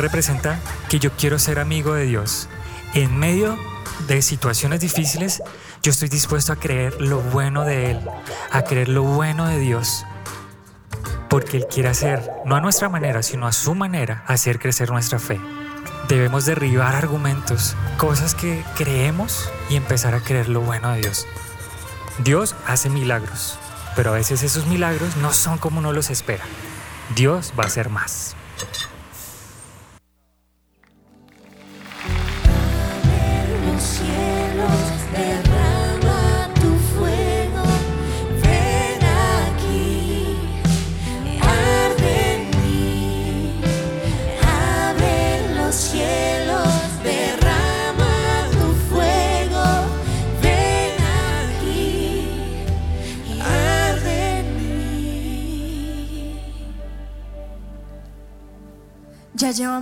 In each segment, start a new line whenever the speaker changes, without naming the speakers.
representa que yo quiero ser amigo de Dios. En medio de situaciones difíciles, yo estoy dispuesto a creer lo bueno de Él, a creer lo bueno de Dios. Porque Él quiere hacer, no a nuestra manera, sino a su manera, hacer crecer nuestra fe. Debemos derribar argumentos, cosas que creemos y empezar a creer lo bueno de Dios. Dios hace milagros, pero a veces esos milagros no son como uno los espera. Dios va a hacer más.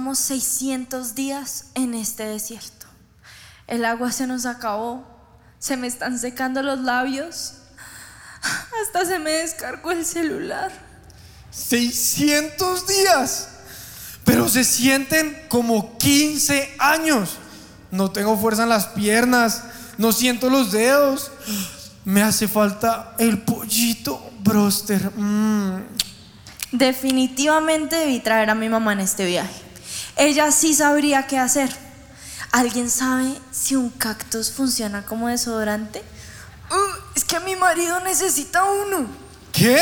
Llevamos 600 días en este desierto. El agua se nos acabó, se me están secando los labios, hasta se me descargó el celular.
600 días. Pero se sienten como 15 años. No tengo fuerza en las piernas, no siento los dedos. Me hace falta el pollito broster. Mm.
Definitivamente debí traer a mi mamá en este viaje. Ella sí sabría qué hacer. ¿Alguien sabe si un cactus funciona como desodorante? Uh, es que mi marido necesita uno.
¿Qué?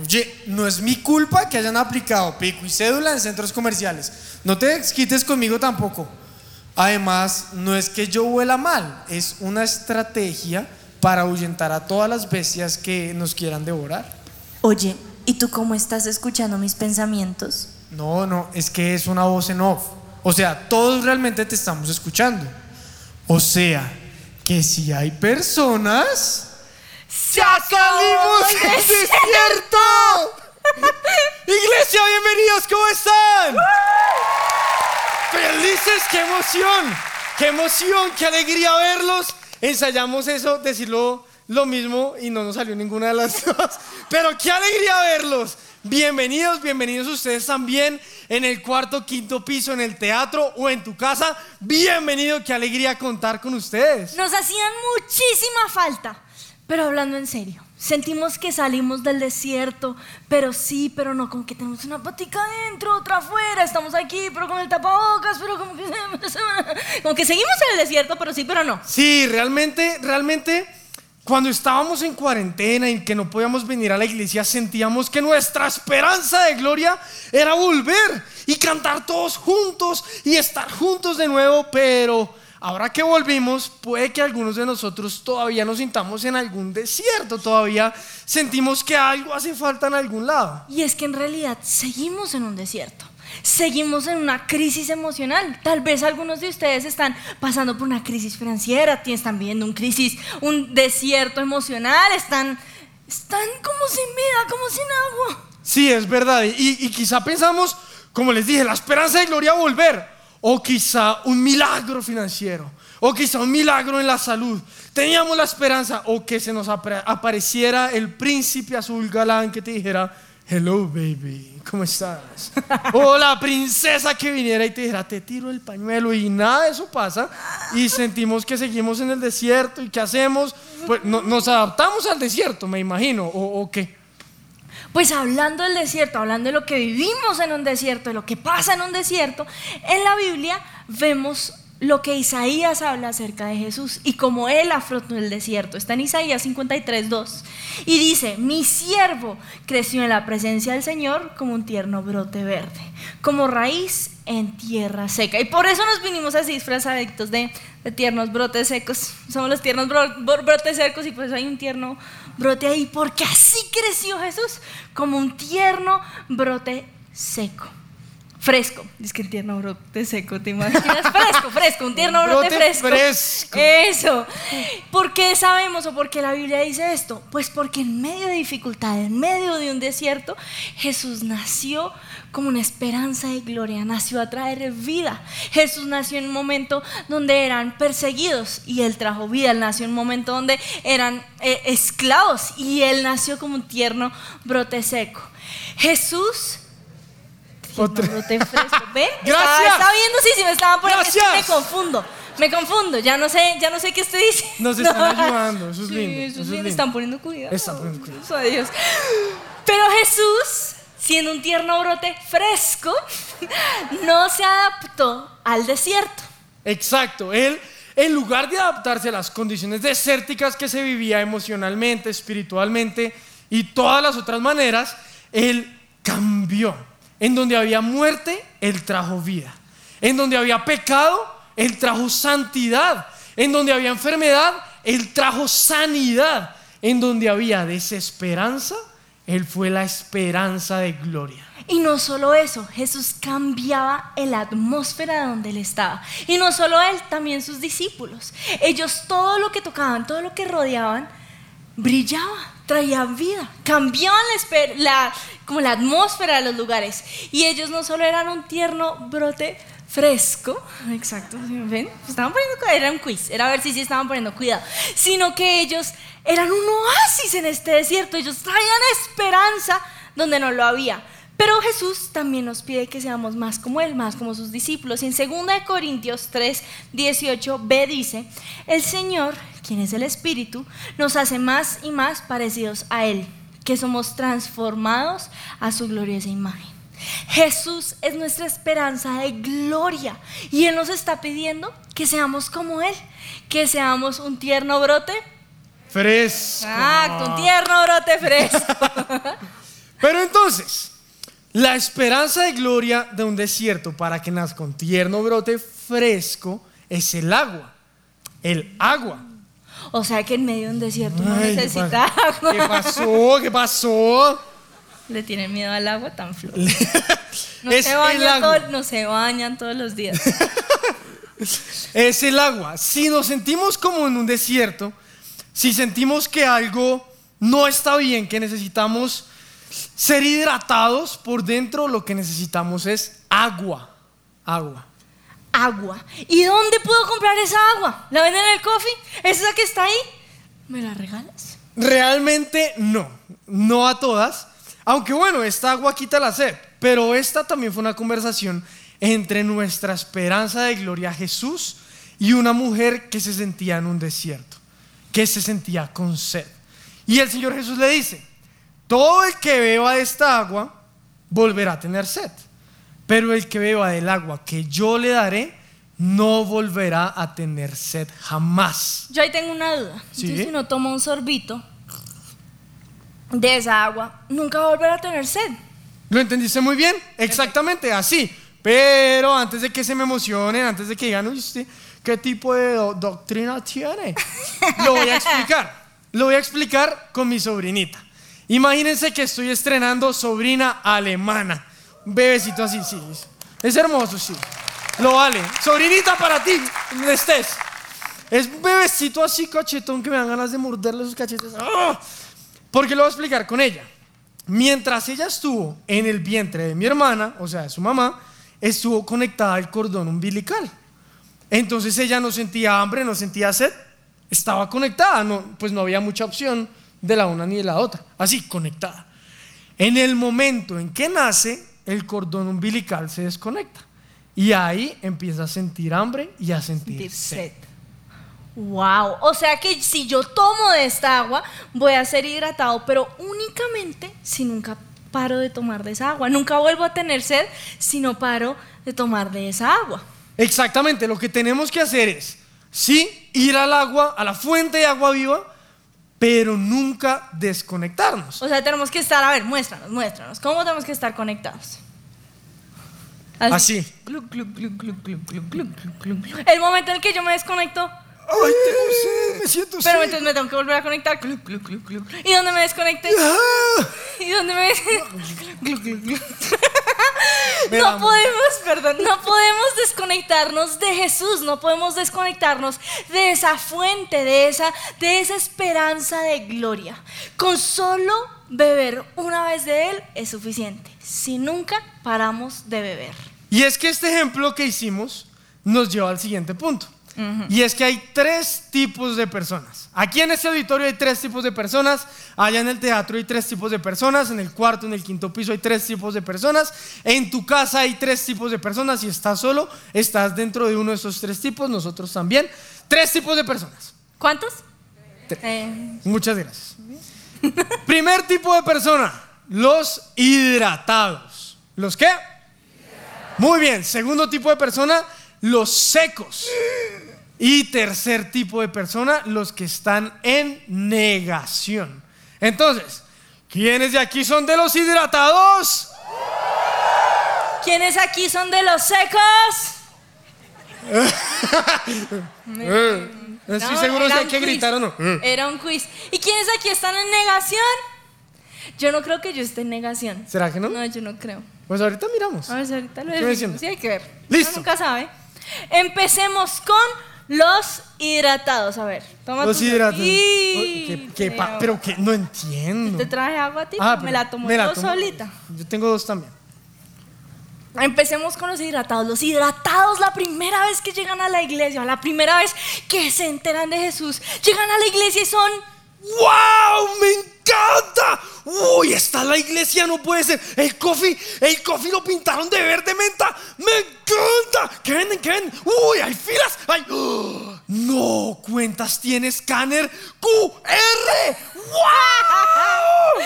Oye, no es mi culpa que hayan aplicado pico y cédula en centros comerciales. No te desquites conmigo tampoco. Además, no es que yo huela mal, es una estrategia para ahuyentar a todas las bestias que nos quieran devorar.
Oye, ¿y tú cómo estás escuchando mis pensamientos?
No, no, es que es una voz en off. O sea, todos realmente te estamos escuchando. O sea, que si hay personas... ¡Ya salimos del desierto! Iglesia, bienvenidos, ¿cómo están? Felices, qué emoción, qué emoción, qué alegría verlos. Ensayamos eso, decirlo lo mismo y no nos salió ninguna de las dos. Pero qué alegría verlos. Bienvenidos, bienvenidos ustedes también en el cuarto, quinto piso, en el teatro o en tu casa. Bienvenido, qué alegría contar con ustedes.
Nos hacían muchísima falta. Pero hablando en serio, sentimos que salimos del desierto, pero sí, pero no, como que tenemos una patica adentro, otra afuera, estamos aquí, pero con el tapabocas, pero como que, como que seguimos en el desierto, pero sí, pero no.
Sí, realmente, realmente, cuando estábamos en cuarentena y que no podíamos venir a la iglesia, sentíamos que nuestra esperanza de gloria era volver y cantar todos juntos y estar juntos de nuevo, pero ahora que volvimos, puede que algunos de nosotros todavía nos sintamos en algún desierto, todavía sentimos que algo hace falta en algún lado.
Y es que en realidad seguimos en un desierto. Seguimos en una crisis emocional. Tal vez algunos de ustedes están pasando por una crisis financiera, están viviendo un crisis, un desierto emocional, están, están como sin vida, como sin agua.
Sí, es verdad. Y, y quizá pensamos, como les dije, la esperanza de gloria volver. O quizá un milagro financiero. O quizá un milagro en la salud. Teníamos la esperanza. O que se nos apareciera el príncipe azul galán que te dijera, hello baby, ¿cómo estás? o la princesa que viniera y te dijera, te tiro el pañuelo. Y nada de eso pasa. Y sentimos que seguimos en el desierto. ¿Y qué hacemos? Pues no- nos adaptamos al desierto, me imagino. ¿O, o qué?
Pues hablando del desierto, hablando de lo que vivimos en un desierto, de lo que pasa en un desierto, en la Biblia vemos lo que Isaías habla acerca de Jesús y cómo él afrontó el desierto. Está en Isaías 53, 2. Y dice, mi siervo creció en la presencia del Señor como un tierno brote verde, como raíz en tierra seca. Y por eso nos vinimos así disfrazaditos de, de tiernos brotes secos. Somos los tiernos bro- bro- brotes secos y pues hay un tierno brote ahí, porque así creció Jesús, como un tierno brote seco. Fresco, es que el tierno brote seco, ¿te imaginas? Fresco, fresco, un tierno
Un
brote,
brote
fresco.
fresco.
Eso. ¿Por qué sabemos o por qué la Biblia dice esto? Pues porque en medio de dificultad, en medio de un desierto, Jesús nació como una esperanza de gloria, nació a traer vida. Jesús nació en un momento donde eran perseguidos y Él trajo vida. Él nació en un momento donde eran eh, esclavos y Él nació como un tierno brote seco. Jesús
Otra-
brote fresco. ¿Ven?
Gracias.
Estaba, estaba viendo sí, sí me estaban es que
Gracias.
me confundo. Me confundo. Ya no sé, ya no sé qué estoy diciendo.
Nos están ayudando, eso es
Sí,
lindo,
eso
eso
es lindo. Están poniendo cuidado.
Están poniendo cuidado.
Eso. Pero Jesús, siendo un tierno brote fresco, no se adaptó al desierto.
Exacto, él en lugar de adaptarse a las condiciones desérticas que se vivía emocionalmente, espiritualmente y todas las otras maneras, él cambió. En donde había muerte, él trajo vida. En donde había pecado, él trajo santidad. En donde había enfermedad, él trajo sanidad. En donde había desesperanza, él fue la esperanza de gloria.
Y no solo eso, Jesús cambiaba la atmósfera de donde él estaba. Y no solo él, también sus discípulos. Ellos todo lo que tocaban, todo lo que rodeaban, brillaba, traía vida, cambiaban la, la- como la atmósfera de los lugares. Y ellos no solo eran un tierno brote fresco, exacto, ¿sí ¿ven? Estaban poniendo era un quiz, era a ver si sí estaban poniendo cuidado, sino que ellos eran un oasis en este desierto, ellos traían esperanza donde no lo había. Pero Jesús también nos pide que seamos más como Él, más como sus discípulos. Y en 2 de Corintios 3, 18b dice, el Señor, quien es el Espíritu, nos hace más y más parecidos a Él, que somos transformados a su gloriosa imagen. Jesús es nuestra esperanza de gloria y Él nos está pidiendo que seamos como Él, que seamos un tierno brote.
Fresco.
Exacto, un tierno brote fresco.
Pero entonces, la esperanza de gloria de un desierto para que nazca un tierno brote fresco es el agua. El agua.
O sea que en medio de un desierto
¿qué
necesita agua.
¿Qué pasó? ¿Qué pasó?
Le tienen miedo al agua tan flor. No, se bañan todo- no se bañan todos los días.
Es el agua. Si nos sentimos como en un desierto, si sentimos que algo no está bien, que necesitamos ser hidratados por dentro, lo que necesitamos es agua. Agua.
Agua. ¿Y dónde puedo comprar esa agua? ¿La venden en el coffee? ¿Esa que está ahí? ¿Me la regalas?
Realmente no, no a todas. Aunque bueno, esta agua quita la sed, pero esta también fue una conversación entre nuestra esperanza de gloria Jesús y una mujer que se sentía en un desierto, que se sentía con sed. Y el Señor Jesús le dice, todo el que beba de esta agua volverá a tener sed, pero el que beba del agua que yo le daré no volverá a tener sed jamás.
Yo ahí tengo una duda.
Sí.
Entonces, si uno toma un sorbito de esa agua, nunca va a tener sed.
¿Lo entendiste muy bien? Exactamente, así. Pero antes de que se me emocionen, antes de que digan, "Uy, ¿usted qué tipo de do- doctrina tiene? Lo voy a explicar. Lo voy a explicar con mi sobrinita. Imagínense que estoy estrenando sobrina alemana. Un bebecito así, sí. Es hermoso, sí. Lo vale. Sobrinita para ti, donde estés. Es un bebecito así cachetón que me dan ganas de morderle sus cachetes. ¡Ah! Porque lo voy a explicar con ella. Mientras ella estuvo en el vientre de mi hermana, o sea, de su mamá, estuvo conectada al cordón umbilical. Entonces ella no sentía hambre, no sentía sed, estaba conectada, pues no había mucha opción de la una ni de la otra, así conectada. En el momento en que nace, el cordón umbilical se desconecta y ahí empieza a sentir hambre y a sentir sed.
Wow. O sea que si yo tomo de esta agua, voy a ser hidratado, pero únicamente si nunca paro de tomar de esa agua. Nunca vuelvo a tener sed si no paro de tomar de esa agua.
Exactamente, lo que tenemos que hacer es, sí, ir al agua, a la fuente de agua viva, pero nunca desconectarnos.
O sea, tenemos que estar, a ver, muéstranos, muéstranos. ¿Cómo tenemos que estar conectados?
Así.
Así. El momento en el que yo me desconecto.
Ay, tengo sed, me siento
Pero entonces me tengo que volver a conectar. Y dónde me desconecte.
Ah.
Y dónde me. No podemos, perdón, no podemos desconectarnos de Jesús, no podemos desconectarnos de esa fuente, de esa, de esa esperanza de gloria. Con solo beber una vez de Él es suficiente, si nunca paramos de beber.
Y es que este ejemplo que hicimos nos lleva al siguiente punto. Y es que hay tres tipos de personas. Aquí en este auditorio hay tres tipos de personas. Allá en el teatro hay tres tipos de personas. En el cuarto, en el quinto piso hay tres tipos de personas. En tu casa hay tres tipos de personas. Si estás solo, estás dentro de uno de esos tres tipos. Nosotros también. Tres tipos de personas.
¿Cuántos? Eh,
Muchas gracias. Primer tipo de persona, los hidratados. ¿Los qué? Muy bien. Segundo tipo de persona, los secos. Y tercer tipo de persona, los que están en negación. Entonces, ¿quiénes de aquí son de los hidratados?
¿Quiénes aquí son de los secos?
Eh, Estoy
No,
seguro si
era
hay
un
que gritar o no. Eh.
Era un quiz. ¿Y quiénes aquí están en negación? Yo no creo que yo esté en negación.
¿Será que no?
No, yo no creo.
Pues ahorita miramos.
A ver ahorita lo decimos. Sí, hay que ver.
Listo.
Uno nunca sabe. Empecemos con los hidratados. A ver, toma
Los
tu-
hidratados. ¿Qué- qué pa- pero que no entiendo.
¿Te traje agua a ti?
Ah,
me la tomo
me
yo
tomo.
solita.
Yo tengo dos también.
Empecemos con los hidratados. Los hidratados, la primera vez que llegan a la iglesia, la primera vez que se enteran de Jesús, llegan a la iglesia y son
¡Wow! ¡Me encanta! ¡Uy! Está la iglesia, no puede ser. El coffee, el coffee lo pintaron de verde menta. ¡Me encanta! ¿Qué venden? ¿Qué venden? ¡Uy! ¡Hay filas! ¡Ay! ¡Oh! ¡No! ¿Cuentas tiene escáner QR? ¡Wow!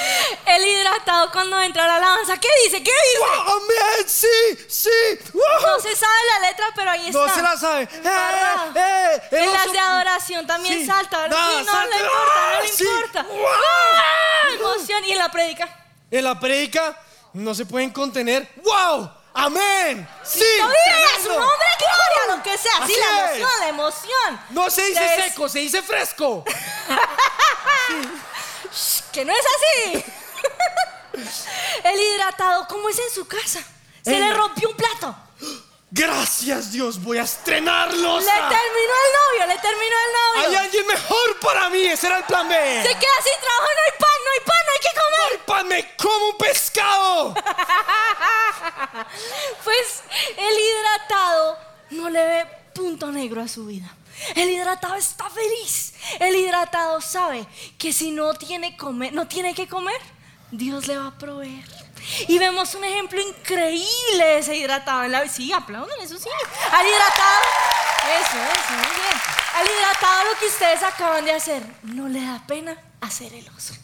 el hidratado cuando entra a la alabanza. ¿Qué dice? ¿Qué dice?
¡Wow! ¡Amén! ¡Sí! ¡Sí! ¡Wow!
No se sabe la letra, pero ahí está.
No se la sabe. ¡Eh! ¡Eh! el
En las de adoración también
Sí.
salta.
No,
Sí, no
salta.
le importa, no
¡Ah!
le
Sí.
importa.
¡Wow!
¡Ah! Emoción. Y en la predica.
En la prédica no se pueden contener. ¡Wow! ¡Amén! ¡Sí!
¡No
tremendo.
nombre, gloria! Lo que sea.
Así
sí, la
es.
emoción, la emoción.
No se dice
Entonces,
seco, se dice fresco.
Que no es así. el hidratado, ¿cómo es en su casa? Se
En
le
la-
rompió un plato.
Gracias Dios, voy a estrenarlo.
Le terminó el novio, le terminó el
Hay
novio.
alguien mejor para mí, ese era el plan B.
Se queda sin trabajo, no hay pan, no hay pan, no hay que comer.
¡Pan, me como un pescado!
Pues el hidratado no le ve punto negro a su vida. El hidratado está feliz. El hidratado sabe que si no tiene, comer, no tiene que comer, Dios le va a proveer. Y vemos un ejemplo increíble de ese hidratado en la Sí, aplauden, eso sí. Al hidratado. Eso, eso, muy bien. Al hidratado lo que ustedes acaban de hacer, no le da pena hacer el oso.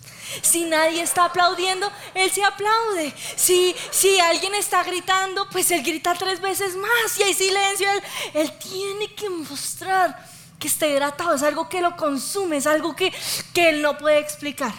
Si nadie está aplaudiendo, él se aplaude. Si, si alguien está gritando, pues él grita tres veces más. Si hay silencio, él, él tiene que mostrar que está hidratado. Es algo que lo consume, es algo que, que él no puede explicar.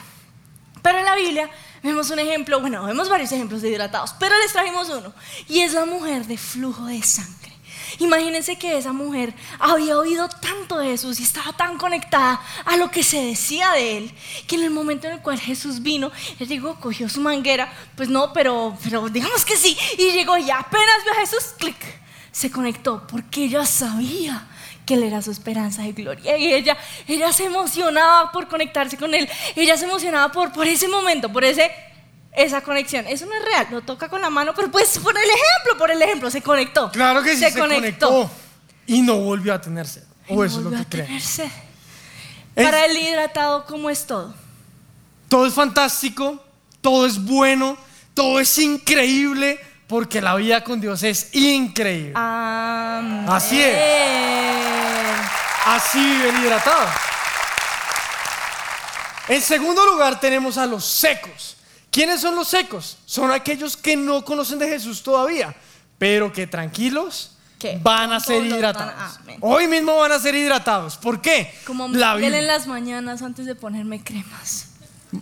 Pero en la Biblia vemos un ejemplo, bueno, vemos varios ejemplos de hidratados, pero les trajimos uno. Y es la mujer de flujo de sangre. Imagínense que esa mujer había oído tanto de Jesús y estaba tan conectada a lo que se decía de él, que en el momento en el cual Jesús vino, él llegó, cogió su manguera, pues no, pero, pero digamos que sí, y llegó y apenas vio a Jesús, clic, se conectó, porque ella sabía que él era su esperanza de gloria y ella, ella se emocionaba por conectarse con él, ella se emocionaba por, por ese momento, por ese, esa conexión. Eso no es real, lo toca con la mano, pero pues por el ejemplo, por el ejemplo, se conectó.
Claro que sí, se, conectó. Y no volvió a tener sed.
Y
O
no
eso es lo
volvió
que
sed.
Es-
Para el hidratado, ¿cómo es todo?
Todo es fantástico, todo es bueno, todo es increíble, porque la vida con Dios es increíble.
Amén.
Así Así vive el hidratado. En segundo lugar tenemos a los secos. ¿Quiénes son los secos? Son aquellos que no conocen de Jesús todavía, pero que tranquilos
¿Qué?
van a ser
Todos van a-
hidratados. Hoy mismo van a ser hidratados. ¿Por qué?
Como
la
en las mañanas antes de ponerme cremas.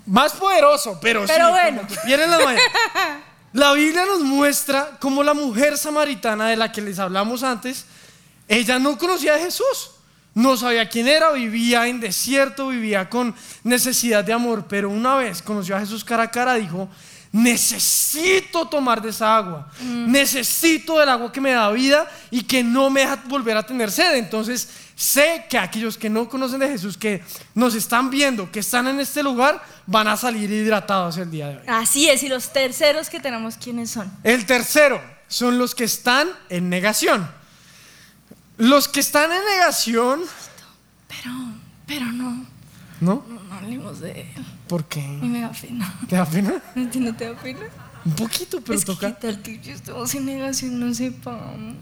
Más poderoso, pero,
Pero
sí,
bueno.
como que pierden la mañana. La Biblia nos muestra cómo la mujer samaritana de la que les hablamos antes, ella no conocía a Jesús. No sabía quién era, vivía en desierto, vivía con necesidad de amor, pero una vez conoció a Jesús cara a cara, dijo, necesito tomar de esa agua, necesito del agua que me da vida y que no me deja volver a tener sed. Entonces sé que aquellos que no conocen de Jesús, que nos están viendo, que están en este lugar, van a salir hidratados el día de hoy.
Así es, y los terceros que tenemos, ¿quiénes son?
El tercero son los que están en negación. Los que están en negación,
Pero, pero no,
¿no?
no, no hablemos de él.
¿Por
Y
qué?
me da pena.
¿Te da pena?
¿No te- no te da pena?
Un poquito, pero
es que
toca.
qué tal que yo estamos en negación, no sepamos.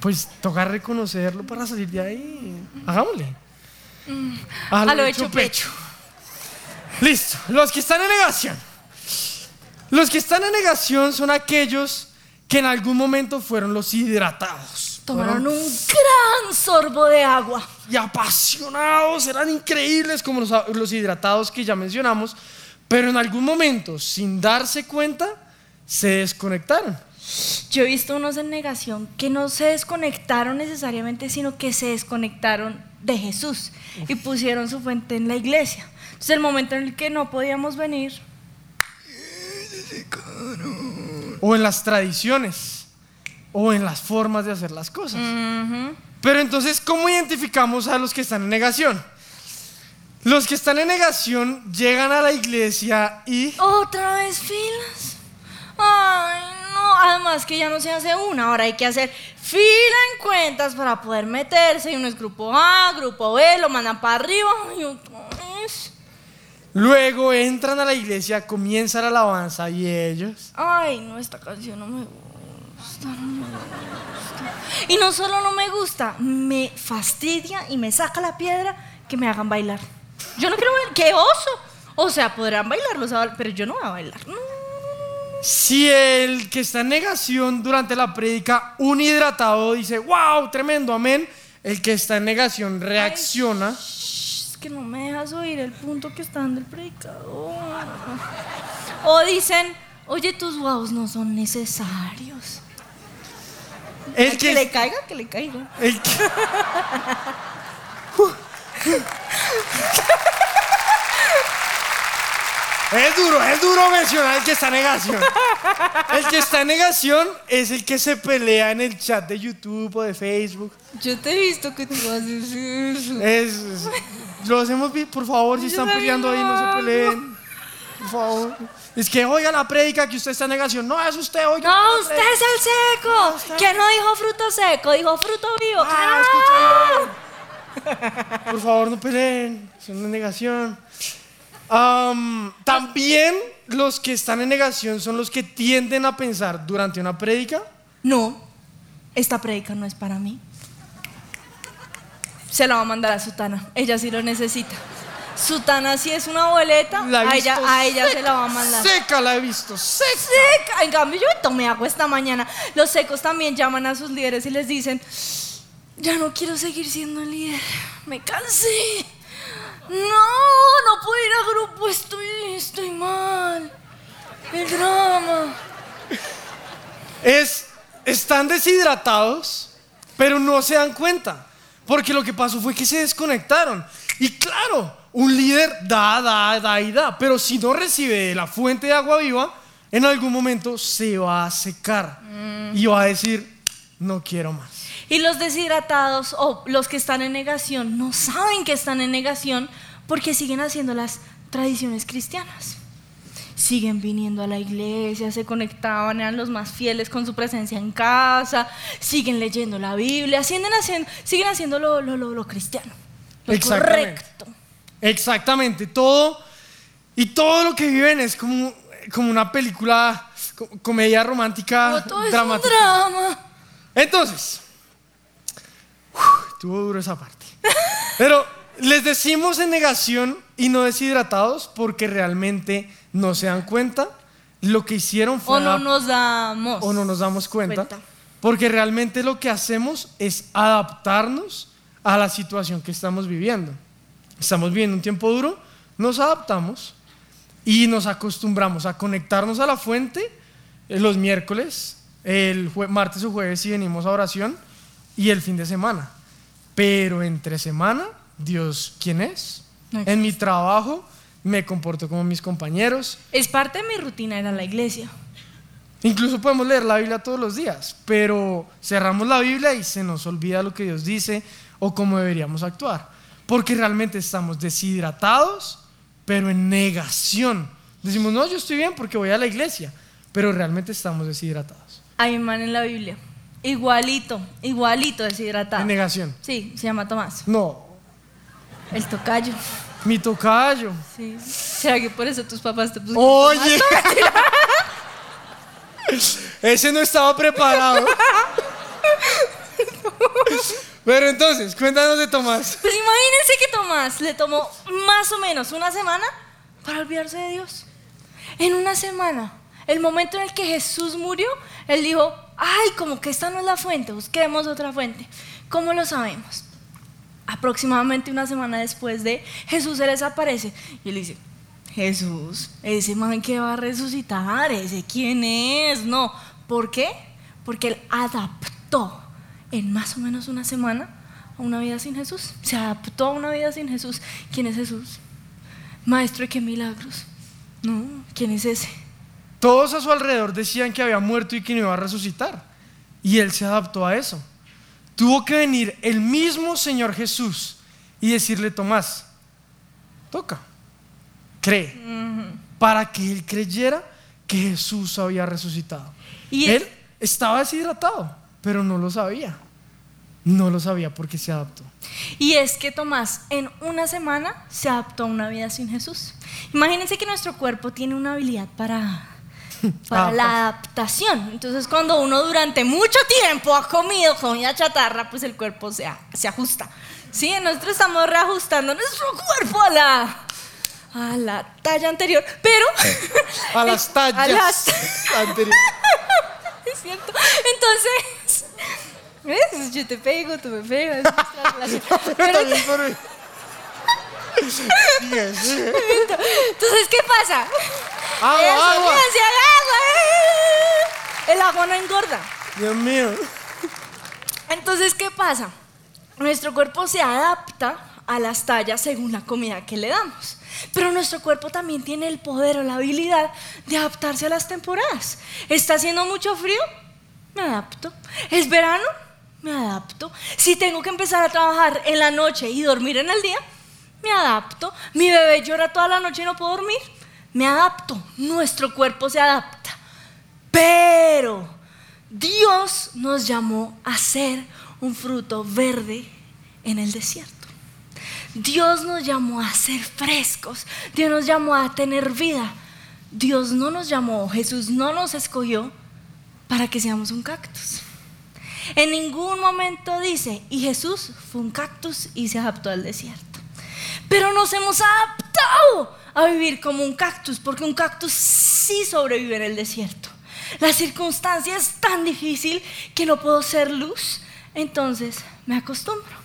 Pues toca reconocerlo para salir de ahí. Hagámosle.
A lo hecho pecho.
Listo. Los que están en negación. Los que están en negación son aquellos que en algún momento fueron los hidratados.
Tomaron un gran sorbo de agua.
y apasionados, eran increíbles como los, los hidratados que ya mencionamos, pero en algún momento, sin darse cuenta, se desconectaron.
Yo he visto unos en negación que no se desconectaron necesariamente, sino que se desconectaron de Jesús y pusieron su fuente en la iglesia. Entonces, el momento en el que no podíamos venir,
O en las tradiciones, o en las formas de hacer las cosas. Pero entonces, ¿cómo identificamos a los que están en negación? Los que están en negación llegan a la iglesia y...
otra vez filas. Ay, no, además que ya no se hace una, ahora hay que hacer fila en cuentas para poder meterse. Y uno es grupo A, grupo B, lo mandan para arriba y otra vez.
Luego entran a la iglesia, comienza la alabanza y ellos...
Ay, no, esta canción no me gusta, no me gusta. Y no solo no me gusta, me fastidia y me saca la piedra que me hagan bailar. Yo no quiero bailar, ¡qué oso! O sea, podrán bailar los adol- pero yo no voy a bailar. No.
Si el que está en negación durante la prédica, un hidratado dice, wow, tremendo, amén, el que está en negación reacciona.
Shh, Es que no me dejas oír el punto que está dando el predicador. O dicen, oye, tus guaos no son necesarios.
El
que le caiga, que le caiga.
el que- Es duro, es duro mencionar el que está en negación. El que está en negación es el que se pelea en el chat de YouTube o de Facebook.
Yo te he visto que tú haces eso.
Es, es- los hemos visto, por favor, si están peleando ahí, no se peleen. Por favor. Es que oiga la prédica que usted está en negación. No, es usted, oiga.
No, usted
prédica.
es el seco.
usted.
¿Quién no dijo fruto seco? Dijo fruto vivo.
Ah,
¡Ah!
Por favor, no peleen. Son una negación. Am, también los que están en negación son los que tienden a pensar durante una prédica.
No, esta predica no es para mí. Se la va a mandar a Sutana. Ella sí lo necesita. Sutana sí es una boleta.
La
A ella,
visto
a ella se
seca,
la va a mandar.
Seca la he visto, seca.
Seca. En cambio, yo tomé agua esta mañana. Los secos también llaman a sus líderes y les dicen: Ya no quiero seguir siendo líder. Me cansé. No, no puedo ir a grupo. Estoy, estoy mal. El drama.
es, están deshidratados, pero no se dan cuenta. Porque lo que pasó fue que se desconectaron. Y claro, un líder da, da, da y da. Pero si no recibe la fuente de agua viva, en algún momento se va a secar. Y va a decir, no quiero más.
Y los deshidratados o los que están en negación no saben que están en negación porque siguen haciendo las tradiciones cristianas. Siguen viniendo a la iglesia, se conectaban, eran los más fieles con su presencia en casa, siguen leyendo la Biblia, siguen haciendo, siguen haciendo lo, lo, lo- lo cristiano, lo correcto.
Exactamente, todo. Y todo lo que viven es como, como una película, co- comedia romántica,
todo es un
dramática.
drama.
Entonces, uf, estuvo duro esa parte. Pero les decimos en negación y no deshidratados porque realmente no se dan cuenta. Lo que hicieron fue
O no nos damos.
o no nos damos cuenta,
Cuenta.
Porque realmente lo que hacemos es adaptarnos a la situación que estamos viviendo. Estamos viviendo un tiempo duro, nos adaptamos y nos acostumbramos a conectarnos a la fuente eh, los miércoles, el martes o jueves si venimos a oración y el fin de semana. Pero entre semana, Dios, ¿quién es?
No
En mi trabajo me comporto como mis compañeros,
Es parte de mi rutina ir a la iglesia.
Incluso podemos leer la Biblia todos los días, pero cerramos la Biblia y se nos olvida lo que Dios dice o cómo deberíamos actuar, porque realmente estamos deshidratados, pero en negación. Decimos, no, yo estoy bien porque voy a la iglesia, pero realmente estamos deshidratados.
Hay un man en la Biblia Igualito, igualito deshidratado.
En negación.
Sí, se llama Tomás.
No,
El tocayo.
mi tocayo.
Sí. ¿Será que por eso tus papás te pusieron
Oye. Ese no estaba preparado. Pero entonces, cuéntanos de Tomás.
Pues imagínense que Tomás le tomó más o menos una semana para olvidarse de Dios. En una semana, el momento en el que Jesús murió, él dijo, ay, como que esta no es la fuente, busquemos otra fuente. ¿Cómo lo sabemos? Aproximadamente una semana después de Jesús se les aparece y él dice, Jesús, ese man que va a resucitar, ese quién es, no. ¿Por qué? Porque él adaptó en más o menos una semana a una vida sin Jesús. Se adaptó a una vida sin Jesús. ¿Quién es Jesús? Maestro de qué milagros. No, ¿quién es ese?
Todos a su alrededor decían que había muerto y que no iba a resucitar. Y él se adaptó a eso. Tuvo que venir el mismo Señor Jesús y decirle, Tomás, toca, cree, para que él creyera que Jesús había resucitado.
Y
él estaba deshidratado, pero no lo sabía. No lo sabía porque se adaptó.
Y es que Tomás en una semana se adaptó a una vida sin Jesús. Imagínense que nuestro cuerpo tiene una habilidad para, para la adaptación. Entonces cuando uno durante mucho tiempo ha comido comida chatarra, pues el cuerpo se, ajusta. Sí, nosotros estamos reajustando nuestro cuerpo a la, a la talla anterior, pero...
A las tallas
A las-
anteriores.
Es cierto. Entonces, ¿ves? Yo te pego, tú me pegas. Pero entonces, ¿qué pasa?
Agua,
Eso,
agua.
fíjense, agua. El agua no engorda.
Dios mío.
Entonces, ¿qué pasa? Nuestro cuerpo se adapta a las tallas según la comida que le damos. Pero nuestro cuerpo también tiene el poder o la habilidad de adaptarse a las temporadas. ¿Está haciendo mucho frío? Me adapto. ¿Es verano? Me adapto. Si tengo que empezar a trabajar en la noche y dormir en el día, me adapto. Mi bebé llora toda la noche y no puedo dormir, me adapto. Nuestro cuerpo se adapta. Pero Dios nos llamó a ser un fruto verde en el desierto. Dios nos llamó a ser frescos. Dios nos llamó a tener vida. Dios no nos llamó, Jesús no nos escogió para que seamos un cactus. En ningún momento dice, y Jesús fue un cactus y se adaptó al desierto. Pero nos hemos adaptado a vivir como un cactus, porque un cactus sí sobrevive en el desierto. La circunstancia es tan difícil que no puedo ser luz, entonces me acostumbro.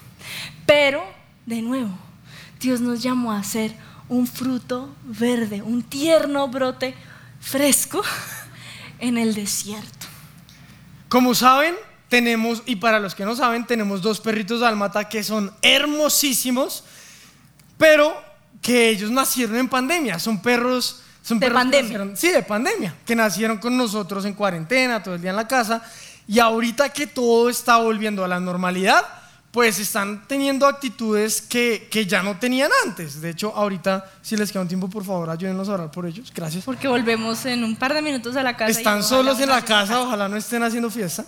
Pero, de nuevo, Dios nos llamó a ser un fruto verde, un tierno brote fresco en el desierto.
Como saben, tenemos, y para los que no saben, tenemos dos perritos dálmata que son hermosísimos, pero que ellos nacieron en pandemia. Son perros. Son
De
perros
pandemia.
nacieron- sí, de pandemia. Que nacieron con nosotros en cuarentena, todo el día en la casa. Y ahorita que todo está volviendo a la normalidad, pues están teniendo actitudes que, que ya no tenían antes. De hecho, ahorita, si les queda un tiempo, por favor, ayúdenos a orar por ellos. Gracias.
Porque volvemos en un par de minutos a la casa.
Están solos en la casa, ojalá no estén haciendo fiesta.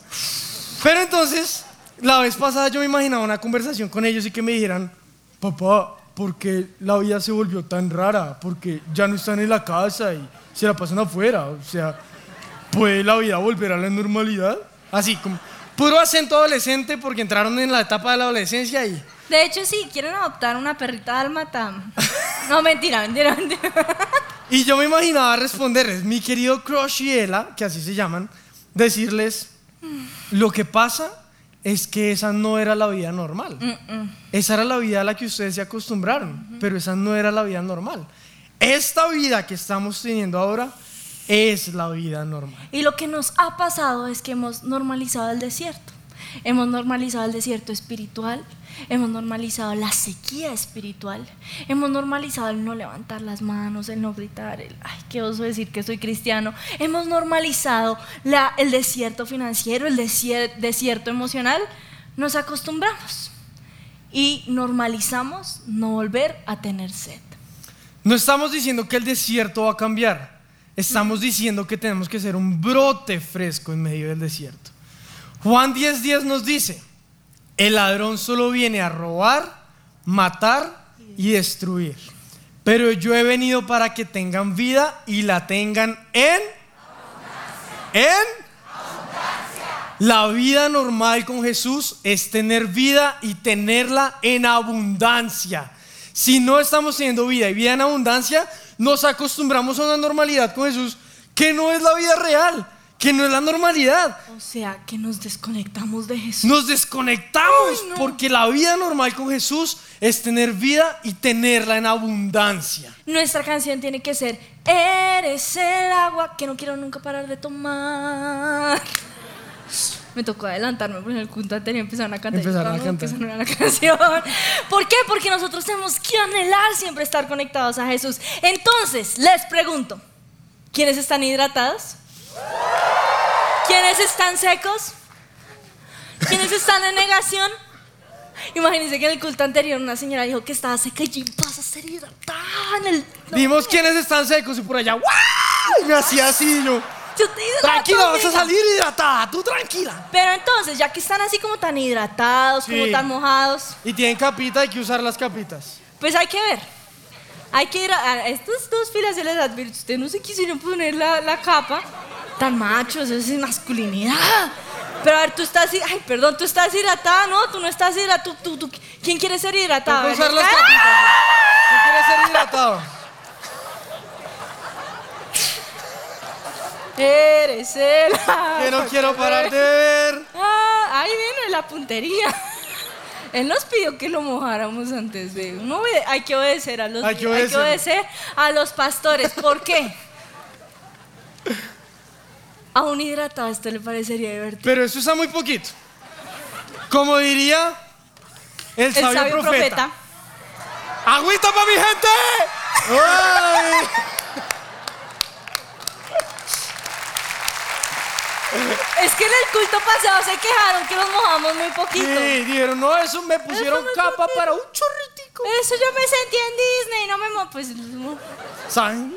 Pero entonces, la vez pasada yo me imaginaba una conversación con ellos y que me dijeran, papá, ¿por qué la vida se volvió tan rara? Porque ya no están en la casa y se la pasan afuera. O sea, ¿puede la vida volver a la normalidad? Así como puro acento adolescente porque entraron en la etapa de la adolescencia y...
De hecho, si quieren adoptar una perrita dálmata. No, mentira, mentira, mentira.
Y yo me imaginaba responderles, mi querido Crush y Ella, que así se llaman, decirles, lo que pasa es que esa no era la vida normal. Esa era la vida a la que ustedes se acostumbraron, pero esa no era la vida normal. Esta vida que estamos teniendo ahora es la vida normal.
Y lo que nos ha pasado es que hemos normalizado el desierto. Hemos normalizado el desierto espiritual, hemos normalizado la sequía espiritual, hemos normalizado el no levantar las manos, el no gritar, el, ay, qué oso decir que soy cristiano. Hemos normalizado la- el desierto financiero, el desier- desierto emocional. Nos acostumbramos y normalizamos no volver a tener sed.
No estamos diciendo que el desierto va a cambiar. Estamos diciendo que tenemos que ser un brote fresco en medio del desierto. Juan 10:10 nos dice, el ladrón solo viene a robar, matar y destruir. Pero yo he venido para que tengan vida y la tengan en... En... La vida normal con Jesús es tener vida y tenerla en abundancia. Si no estamos teniendo vida y vida en abundancia, nos acostumbramos a una normalidad con Jesús que no es la vida real, que no es la normalidad.
O sea, que nos desconectamos de Jesús.
Nos desconectamos porque la vida normal con Jesús es tener vida y tenerla en abundancia.
Nuestra canción tiene que ser Eres el agua que no quiero nunca parar de tomar. Me tocó adelantarme porque en el culto anterior empezaron a cantar.
Empezaron a cantar.
empezaron a la canción. ¿Por qué? Porque nosotros tenemos que anhelar siempre estar conectados a Jesús. Entonces, les pregunto, ¿quiénes están hidratados? ¿Quiénes están secos? ¿Quiénes están en negación? Imagínense que en el culto anterior una señora dijo que estaba seca y vas a ser hidratada en el... No,
Vimos quiénes están secos y por allá, ¡guau! Y me hacía así, yo,
yo te hidrato,
tranquila, vas a
amiga".
salir hidratada, tú tranquila.
Pero entonces, ya que están así como tan hidratados, como
Sí.
tan mojados,
Y tienen capita, hay que usar las capitas.
pues hay que ver. Hay que ir a, a estas dos filas se les advirto. Ustedes no se quisieron poner la, la capa. Tan machos, eso es masculinidad. Pero a ver, tú estás, hi- ay, perdón, tú estás hidratada, ¿no? Tú no estás hidratada. Tú, tú, tú- ¿Quién quiere ser hidratada?
Hay que usar las capitas. ¿Tú quieres ser hidratado?
Eres el
Que no quiero parar de beber.
Ah, ahí viene la puntería. Él nos pidió que lo mojáramos antes de. No hay que obedecer a los
Hay que
hay que
obedecer.
a los pastores. ¿Por qué? A un hidratado esto le parecería divertido.
Pero eso está muy poquito. Como diría el
El
sabio,
sabio
profeta.
profeta.
¡Agüita para mi gente! ¡Ay!
Es que en el culto pasado se quejaron que nos mojamos muy poquito.
Sí, dijeron, no, eso me pusieron capa para un chorritico.
Eso yo me sentí en Disney, no me mo pues mo-
¿Saben?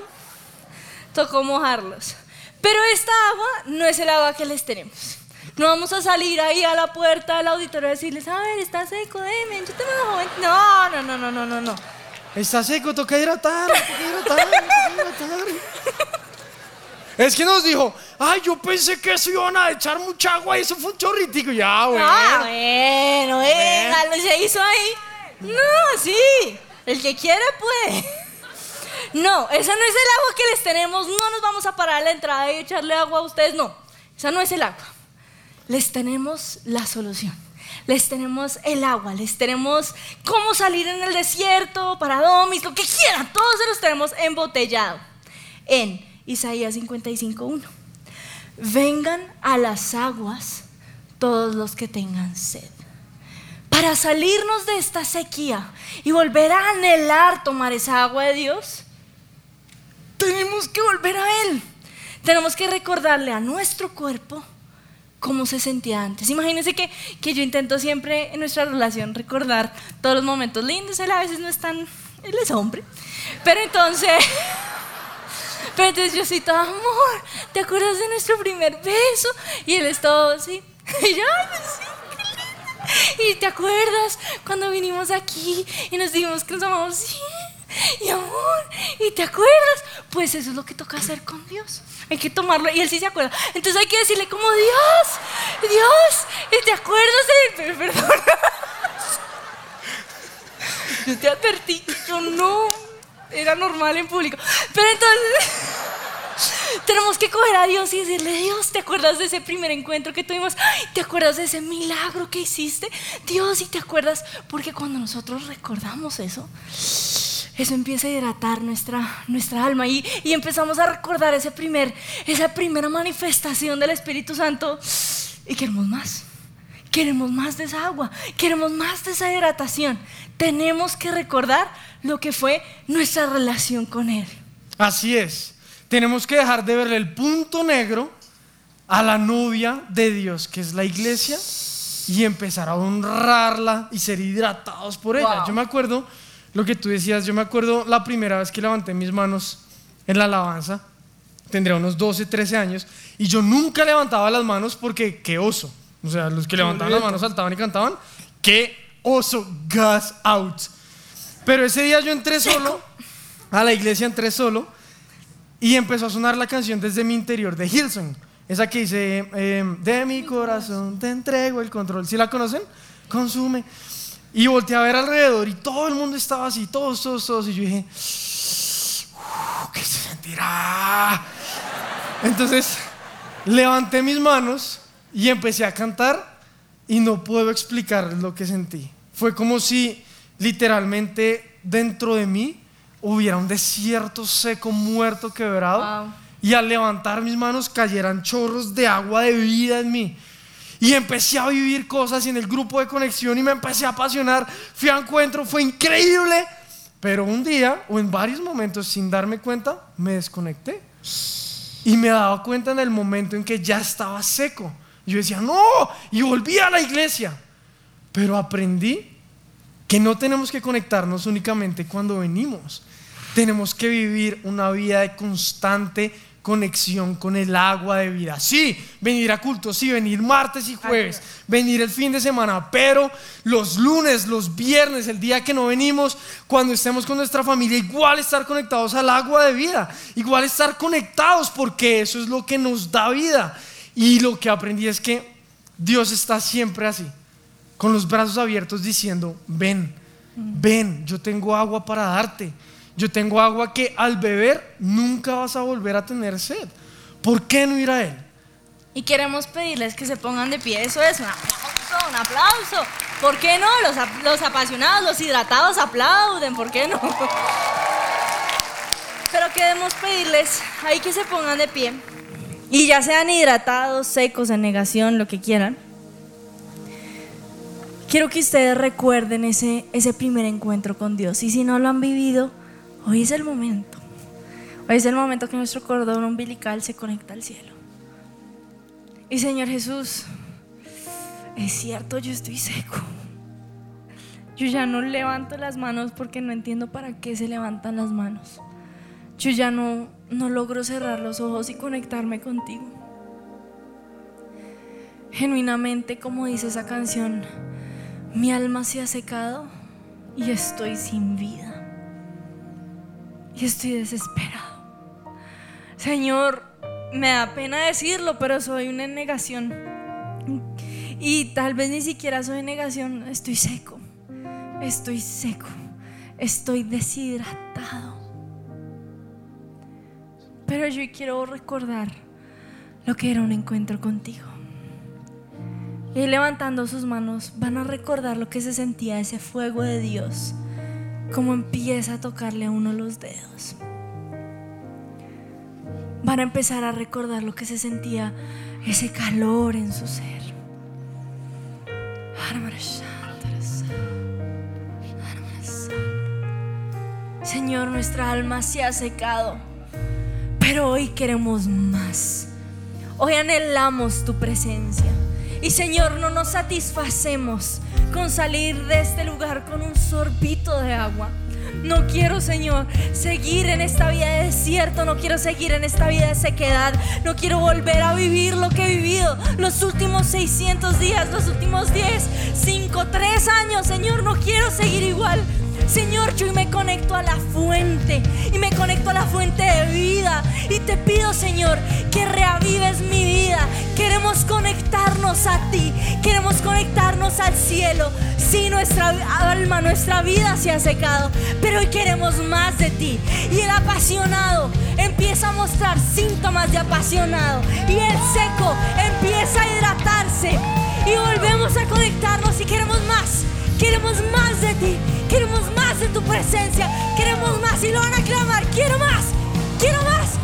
tocó mojarlos. Pero esta agua no es el agua que les tenemos. No vamos a salir ahí a la puerta del auditorio y decirles, a ver, está seco, deme, yo te me mojo. ven". No, no, no, no, no, no, no.
Está seco, toca hidratar, toca hidratar, toca hidratar. Es que nos dijo, ay, yo pensé que eso iban a echar mucha agua y eso fue un chorritico. Ya, güey.
Ah, bueno, venga, lo se hizo ahí. No, sí, el que quiere puede. No, ese no es el agua que les tenemos. No nos vamos a parar a la entrada y echarle agua a ustedes. No, esa no es el agua. Les tenemos la solución. Les tenemos el agua, les tenemos cómo salir en el desierto, para domis, lo que quieran. Todos se los tenemos embotellado. En Isaías 55.1. Vengan a las aguas todos los que tengan sed. Para salirnos de esta sequía y volver a anhelar tomar esa agua de Dios, tenemos que volver a Él. Tenemos que recordarle a nuestro cuerpo cómo se sentía antes. Imagínense que, que yo intento siempre en nuestra relación recordar todos los momentos lindos. Él a veces no es tan... Él es hombre. Pero entonces... Pero entonces yo soy todo amor. ¿Te acuerdas de nuestro primer beso? Y él es todo así. Y yo, pues sí, qué lindo. Y te acuerdas cuando vinimos aquí y nos dijimos que nos amamos, sí. Y amor, ¿y te acuerdas? Pues eso es lo que toca hacer con Dios. Hay que tomarlo y él sí se acuerda. Entonces hay que decirle como Dios, Dios, ¿y te acuerdas de perdón. Yo te advertí, yo no era normal en público. Pero entonces tenemos que coger a Dios y decirle, Dios, ¿te acuerdas de ese primer encuentro que tuvimos? ¿Te acuerdas de ese milagro que hiciste? Dios, ¿y te acuerdas? Porque cuando nosotros recordamos eso, eso empieza a hidratar nuestra, nuestra alma y, y empezamos a recordar ese primer, esa primera manifestación del Espíritu Santo y queremos más. Queremos más de esa agua, queremos más de esa hidratación. Tenemos que recordar lo que fue nuestra relación con Él.
Así es. Tenemos que dejar de verle el punto negro a la novia de Dios, que es la iglesia, y empezar a honrarla y ser hidratados por ella.
Wow.
Yo me acuerdo lo que tú decías, yo me acuerdo la primera vez que levanté mis manos en la alabanza, tendría unos 12, 13 años, y yo nunca levantaba las manos porque qué oso. O sea, los que levantaban las manos saltaban y cantaban. ¡Qué oso! Gas out. Pero ese día yo entré solo, a la iglesia entré solo, y empezó a sonar la canción desde mi interior de Hillsong. Esa que dice, eh, de mi corazón te entrego el control. ¿Sí la conocen? Consume. Y volteé a ver alrededor y todo el mundo estaba así, todos, todos, todos. Y yo dije, "Uf, ¿qué se sentirá? Entonces levanté mis manos y empecé a cantar y no puedo explicar lo que sentí. Fue como si literalmente dentro de mí hubiera un desierto seco, muerto, quebrado.
Wow.
Y al levantar mis manos cayeran chorros de agua de vida en mí. Y empecé a vivir cosas en el grupo de conexión y me empecé a apasionar. Fui a encuentro, fue increíble. Pero un día, o en varios momentos, sin darme cuenta, me desconecté. Y me daba cuenta en el momento en que ya estaba seco. Yo decía, no, y volví a la iglesia. Pero aprendí que no tenemos que conectarnos únicamente cuando venimos. Tenemos que vivir una vida de constante conexión con el agua de vida. Sí, venir a culto, sí, venir martes y jueves, venir el fin de semana, pero los lunes, los viernes, el día que no venimos, cuando estemos con nuestra familia, igual estar conectados al agua de vida, igual estar conectados porque eso es lo que nos da vida. Y lo que aprendí es que Dios está siempre así, con los brazos abiertos diciendo, ven, ven, yo tengo agua para darte. Yo tengo agua que al beber nunca vas a volver a tener sed. ¿Por qué no ir a Él?
Y queremos pedirles que se pongan de pie. Eso es un aplauso, un aplauso. ¿Por qué no? Los, los apasionados, los hidratados aplauden. ¿Por qué no? Pero queremos pedirles ahí que se pongan de pie. Y ya sean hidratados, secos, en negación, lo que quieran. Quiero que ustedes recuerden ese, ese primer encuentro con Dios. Y si no lo han vivido, hoy es el momento. Hoy es el momento que nuestro cordón umbilical se conecta al cielo. Y Señor Jesús, es cierto, yo estoy seco. Yo ya no levanto las manos porque no entiendo para qué se levantan las manos. Yo ya no, no logro cerrar los ojos y conectarme contigo. Genuinamente, como dice esa canción, mi alma se ha secado y estoy sin vida. Y estoy desesperado. Señor, me da pena decirlo, pero soy una negación. Y tal vez ni siquiera soy negación, estoy seco. Estoy seco. Estoy deshidratado. Pero yo quiero recordar lo que era un encuentro contigo. Y levantando sus manos van a recordar lo que se sentía ese fuego de Dios, como empieza a tocarle a uno los dedos. Van a empezar a recordar lo que se sentía ese calor en su ser. Señor, nuestra alma se ha secado, pero hoy queremos más. Hoy anhelamos tu presencia. Y Señor, no nos satisfacemos con salir de este lugar con un sorbito de agua. No quiero, Señor, seguir en esta vida de desierto. No quiero seguir en esta vida de sequedad. No quiero volver a vivir lo que he vivido los últimos 600 días, los últimos 10, 5, 3 años. Señor, no quiero seguir igual. Señor, yo me conecto a la fuente y me conecto a la fuente de vida. Y te pido, Señor, que reavives mi vida. Queremos conectarnos a ti, queremos conectarnos al cielo. Sí, nuestra alma, nuestra vida se ha secado, pero hoy queremos más de ti. Y el apasionado empieza a mostrar síntomas de apasionado. Y el seco empieza a hidratarse. Y volvemos a conectarnos y queremos más. Queremos más de ti, queremos más tu presencia, queremos más y lo van a clamar. Quiero más, quiero más,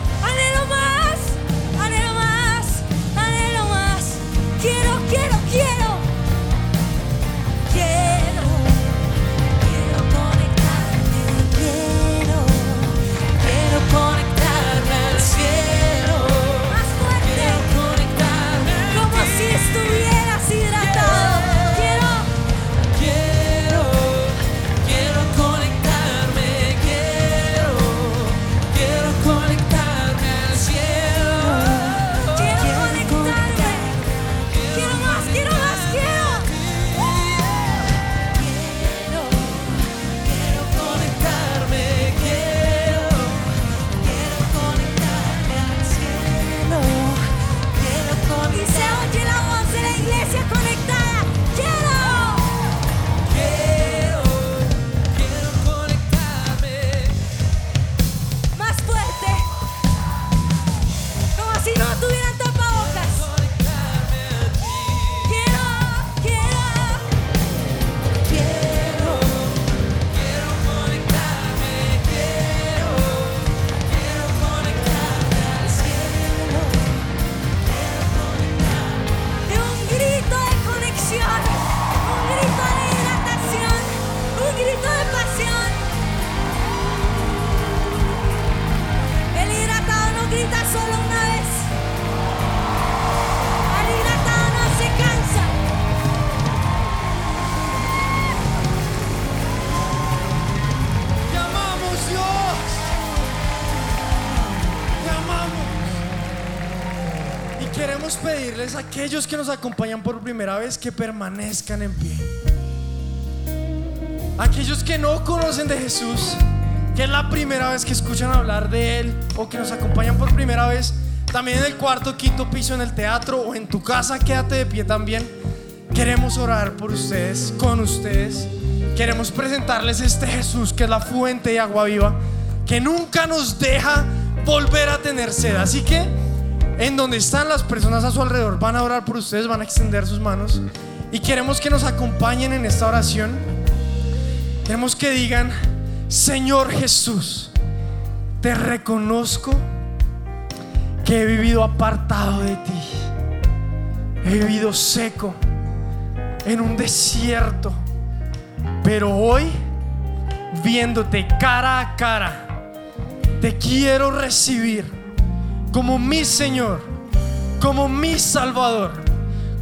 aquellos que nos acompañan por primera vez que permanezcan en pie. Aquellos que no conocen de Jesús, que es la primera vez que escuchan hablar de Él o que nos acompañan por primera vez, también en el cuarto, quinto piso en el teatro o en tu casa, quédate de pie también. Queremos orar por ustedes, con ustedes. Queremos presentarles este Jesús que es la fuente de agua viva, que nunca nos deja volver a tener sed. Así que en donde están las personas a su alrededor van a orar por ustedes, van a extender sus manos y queremos que nos acompañen en esta oración. Queremos que digan, Señor Jesús, te reconozco que he vivido apartado de ti. He vivido seco en un desierto. Pero hoy, viéndote cara a cara, te quiero recibir como mi Señor, como mi Salvador,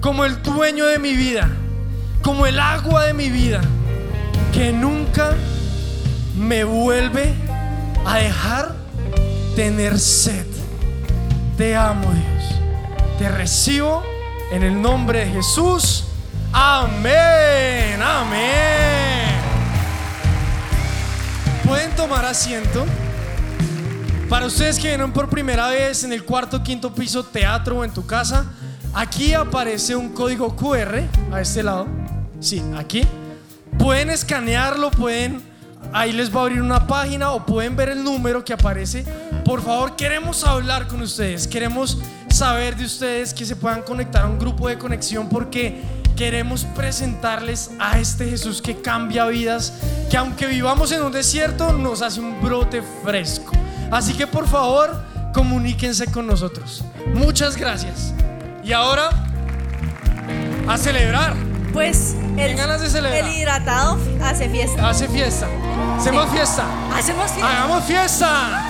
como el dueño de mi vida, como el agua de mi vida, que nunca me vuelve a dejar tener sed. Te amo Dios. Te recibo en el nombre de Jesús. Amén. Amén. Pueden tomar asiento. Para ustedes que vienen por primera vez en el cuarto, quinto piso, teatro o en tu casa, aquí aparece un código QR a este lado. Sí, aquí. Pueden escanearlo, pueden, ahí les va a abrir una página o pueden ver el número que aparece. Por favor, queremos hablar con ustedes, queremos saber de ustedes que se puedan conectar a un grupo de conexión porque queremos presentarles a este Jesús que cambia vidas, que aunque vivamos en un desierto, nos hace un brote fresco. Así que por favor, comuníquense con nosotros. Muchas gracias. Y ahora, a celebrar.
Pues el,
ganas de celebrar.
el hidratado hace fiesta.
Hace fiesta. Hacemos fiesta.
Hacemos fiesta.
Hagamos fiesta.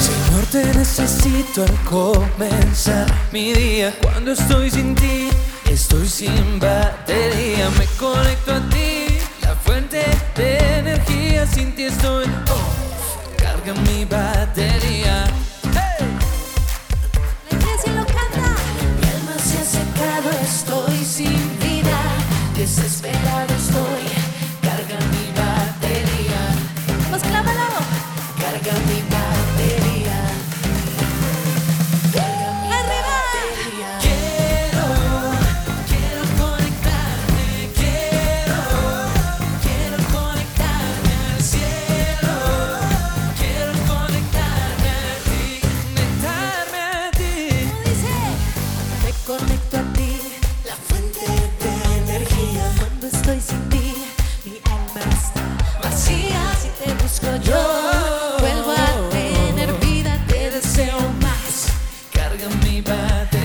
Señor, te necesito al comenzar mi día. Cuando estoy sin ti, estoy sin batería. Me conecto a ti, la fuente de energía. Sin ti estoy off. Carga mi batería. Hey.
La lo canta.
Mi alma se ha secado, estoy sin vida. Desesperado estoy. Carga mi batería.
Pues clámalo.
Carga mi batería. Carga mi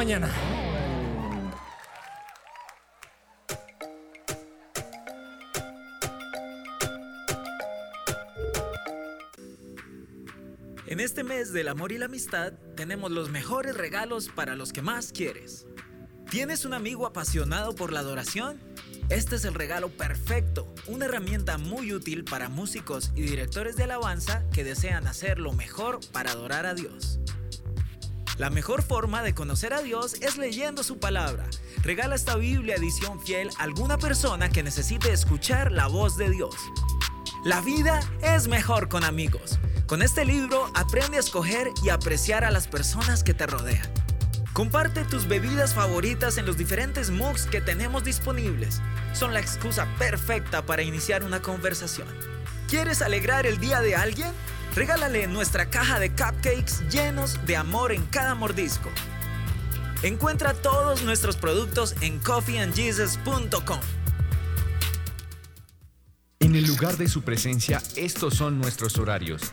mañana.
En este mes del amor y la amistad tenemos los mejores regalos para los que más quieres. ¿Tienes un amigo apasionado por la adoración? Este es el regalo perfecto, una herramienta muy útil para músicos y directores de alabanza que desean hacer lo mejor para adorar a Dios. La mejor forma de conocer a Dios es leyendo su palabra. Regala esta Biblia edición fiel a alguna persona que necesite escuchar la voz de Dios. La vida es mejor con amigos. Con este libro aprende a escoger y apreciar a las personas que te rodean. Comparte tus bebidas favoritas en los diferentes mugs que tenemos disponibles. Son la excusa perfecta para iniciar una conversación. ¿Quieres alegrar el día de alguien? Regálale nuestra caja de cupcakes llenos de amor en cada mordisco. Encuentra todos nuestros productos en coffeeandjesus.com.
En el lugar de su presencia, estos son nuestros horarios.